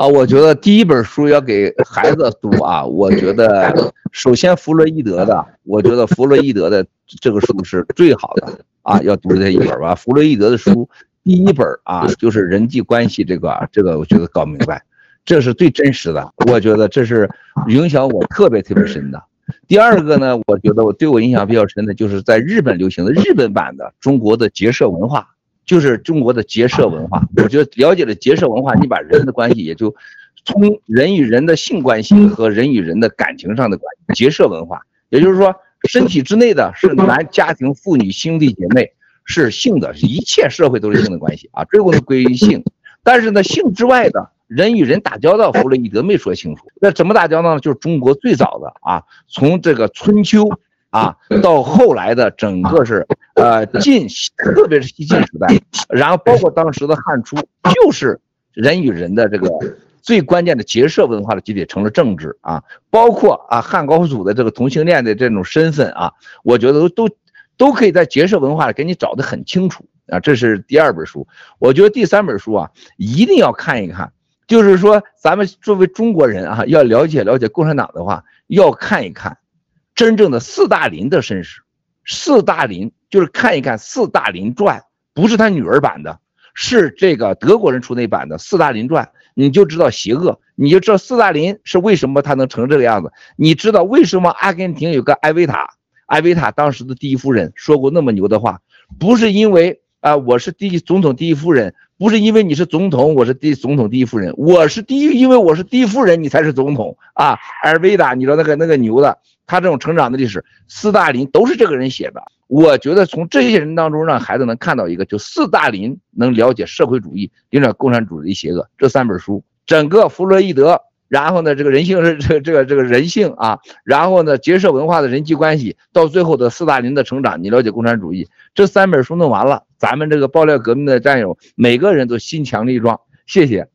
啊，我觉得第一本书要给孩子读啊，我觉得首先弗洛伊德的，我觉得弗洛伊德的这个书是最好的啊，要读这一本吧。弗洛伊德的书第一本啊，就是人际关系这个，这个我觉得搞明白，这是最真实的，我觉得这是影响我特别特别深的。第二个呢，我觉得我对我影响比较深的，就是在日本流行的日本版的中国的结社文化。就是中国的结社文化，我觉得了解了结社文化，你把人的关系也就从人与人的性关系和人与人的感情上的关系，结社文化，也就是说，身体之内的是男家庭妇女兄弟姐妹，是性的，一切社会都是性的关系啊，这个归于性。但是呢，性之外的人与人打交道，弗洛伊德没说清楚。那怎么打交道呢？就是中国最早的啊，从这个春秋。啊，到后来的整个是，呃，晋，特别是西晋时代，然后包括当时的汉初，就是人与人的这个最关键的结社文化的集体成了政治啊，包括啊汉高祖的这个同性恋的这种身份啊，我觉得都都可以在结社文化里给你找得很清楚啊。这是第二本书，我觉得第三本书啊一定要看一看，就是说咱们作为中国人啊，要了解了解共产党的话，要看一看。真正的斯大林的身世，斯大林就是看一看《斯大林传》，不是他女儿版的，是这个德国人出那版的《斯大林传》，你就知道邪恶，你就知道斯大林是为什么他能成这个样子，你知道为什么阿根廷有个艾维塔，艾维塔当时的第一夫人说过那么牛的话，不是因为啊我是第一总统第一夫人，不是因为你是总统我是第总统第一夫人，我是第一，因为我是第一夫人你才是总统啊，艾维达，你知道那个那个牛的。他这种成长的历史，斯大林都是这个人写的。我觉得从这些人当中，让孩子能看到一个，就斯大林能了解社会主义，领导共产主义的邪恶。这三本书，整个弗洛伊德，然后呢，这个人性是这个这个这个人性啊，然后呢，结社文化的人际关系，到最后的斯大林的成长，你了解共产主义，这三本书弄完了，咱们这个爆料革命的战友每个人都心强力壮。谢谢。